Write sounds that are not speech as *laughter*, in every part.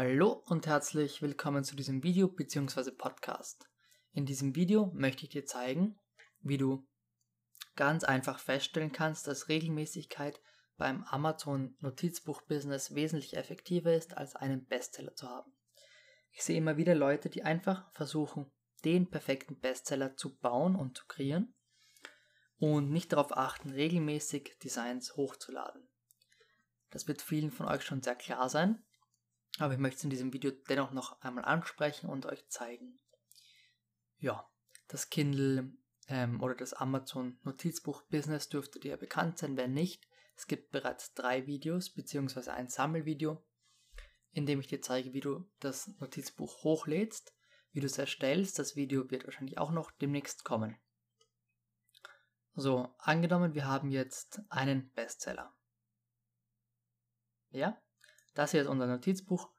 Hallo und herzlich willkommen zu diesem Video bzw. Podcast. In diesem Video möchte ich dir zeigen, wie du ganz einfach feststellen kannst, dass Regelmäßigkeit beim Amazon Notizbuch Business wesentlich effektiver ist, als einen Bestseller zu haben. Ich sehe immer wieder Leute, die einfach versuchen, den perfekten Bestseller zu bauen und zu kreieren und nicht darauf achten, regelmäßig Designs hochzuladen. Das wird vielen von euch schon sehr klar sein, aber ich möchte es in diesem Video dennoch noch einmal ansprechen und euch zeigen. Ja, das Kindle ähm, oder das Amazon Notizbuch Business dürfte dir bekannt sein. Wenn nicht, es gibt bereits drei Videos bzw. ein Sammelvideo, in dem ich dir zeige, wie du das Notizbuch hochlädst, wie du es erstellst. Das Video wird wahrscheinlich auch noch demnächst kommen. So, angenommen, wir haben jetzt einen Bestseller. Ja, das hier ist unser Notizbuch.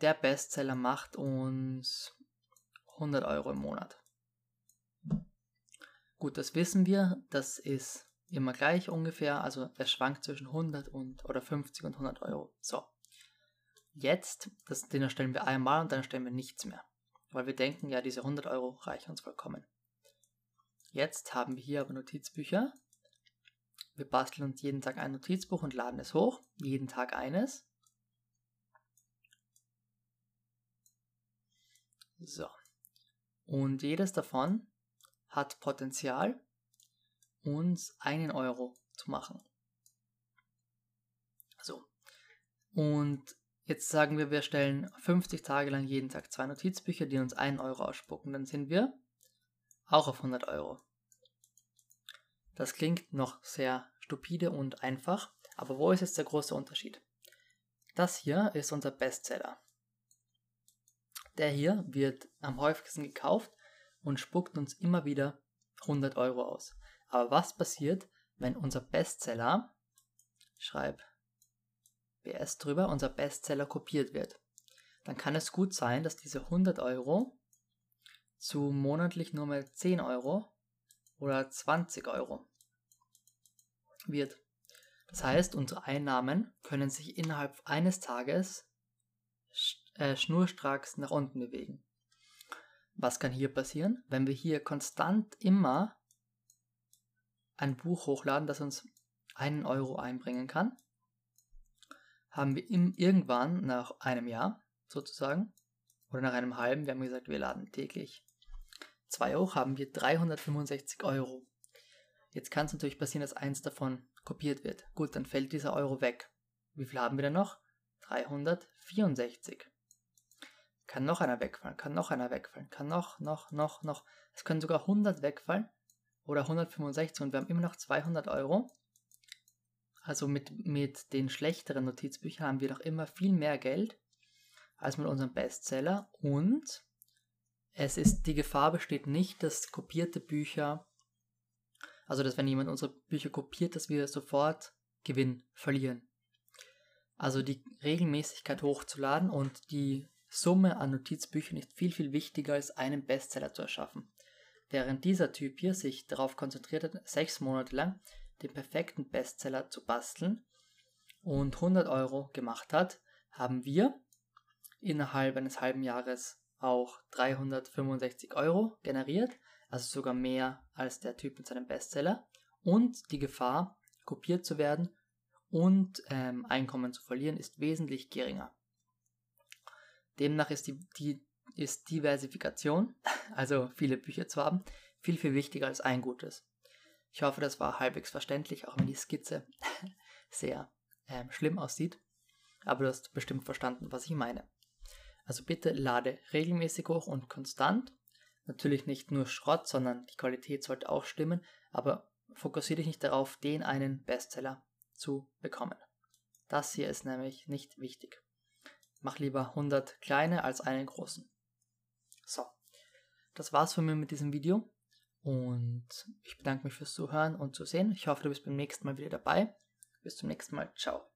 Der Bestseller macht uns 100 Euro im Monat. Gut, das wissen wir. Das ist immer gleich ungefähr. Also es schwankt zwischen 100 und oder 50 und 100 Euro. So. Jetzt, das, den erstellen wir einmal und dann erstellen wir nichts mehr. Weil wir denken, ja, diese 100 Euro reichen uns vollkommen. Jetzt haben wir hier aber Notizbücher. Wir basteln uns jeden Tag ein Notizbuch und laden es hoch. Jeden Tag eines. So. Und jedes davon hat Potenzial, uns einen Euro zu machen. So. Und jetzt sagen wir, wir stellen 50 Tage lang jeden Tag zwei Notizbücher, die uns einen Euro ausspucken. Dann sind wir auch auf 100 Euro. Das klingt noch sehr stupide und einfach, aber wo ist jetzt der große Unterschied? Das hier ist unser Bestseller. Der hier wird am häufigsten gekauft und spuckt uns immer wieder 100 Euro aus. Aber was passiert, wenn unser Bestseller, schreib BS drüber, unser Bestseller kopiert wird? Dann kann es gut sein, dass diese 100 Euro zu monatlich nur mal 10 Euro oder 20 Euro wird. Das heißt, unsere Einnahmen können sich innerhalb eines Tages äh, schnurstracks nach unten bewegen. Was kann hier passieren? Wenn wir hier konstant immer ein Buch hochladen, das uns einen Euro einbringen kann, haben wir im, irgendwann nach einem Jahr sozusagen oder nach einem halben, wir haben gesagt, wir laden täglich zwei hoch, haben wir 365 Euro. Jetzt kann es natürlich passieren, dass eins davon kopiert wird. Gut, dann fällt dieser Euro weg. Wie viel haben wir denn noch? 364. Kann noch einer wegfallen, kann noch einer wegfallen, kann noch, noch, noch, noch. Es können sogar 100 wegfallen oder 165 und wir haben immer noch 200 Euro. Also mit, mit den schlechteren Notizbüchern haben wir noch immer viel mehr Geld als mit unserem Bestseller und es ist, die Gefahr besteht nicht, dass kopierte Bücher, also dass wenn jemand unsere Bücher kopiert, dass wir sofort Gewinn verlieren. Also die Regelmäßigkeit hochzuladen und die Summe an Notizbüchern ist viel, viel wichtiger als einen Bestseller zu erschaffen. Während dieser Typ hier sich darauf konzentriert hat, sechs Monate lang den perfekten Bestseller zu basteln und 100 Euro gemacht hat, haben wir innerhalb eines halben Jahres auch 365 Euro generiert, also sogar mehr als der Typ mit seinem Bestseller und die Gefahr, kopiert zu werden und ähm, Einkommen zu verlieren, ist wesentlich geringer. Demnach ist die, die ist Diversifikation, *laughs* also viele Bücher zu haben, viel, viel wichtiger als ein gutes. Ich hoffe, das war halbwegs verständlich, auch wenn die Skizze *laughs* sehr ähm, schlimm aussieht. Aber du hast bestimmt verstanden, was ich meine. Also bitte lade regelmäßig hoch und konstant. Natürlich nicht nur Schrott, sondern die Qualität sollte auch stimmen. Aber fokussiere dich nicht darauf, den einen Bestseller zu bekommen. Das hier ist nämlich nicht wichtig. Mach lieber 100 kleine als einen großen. So, das war's von mir mit diesem Video. Und ich bedanke mich fürs Zuhören und Zusehen. Ich hoffe, du bist beim nächsten Mal wieder dabei. Bis zum nächsten Mal. Ciao.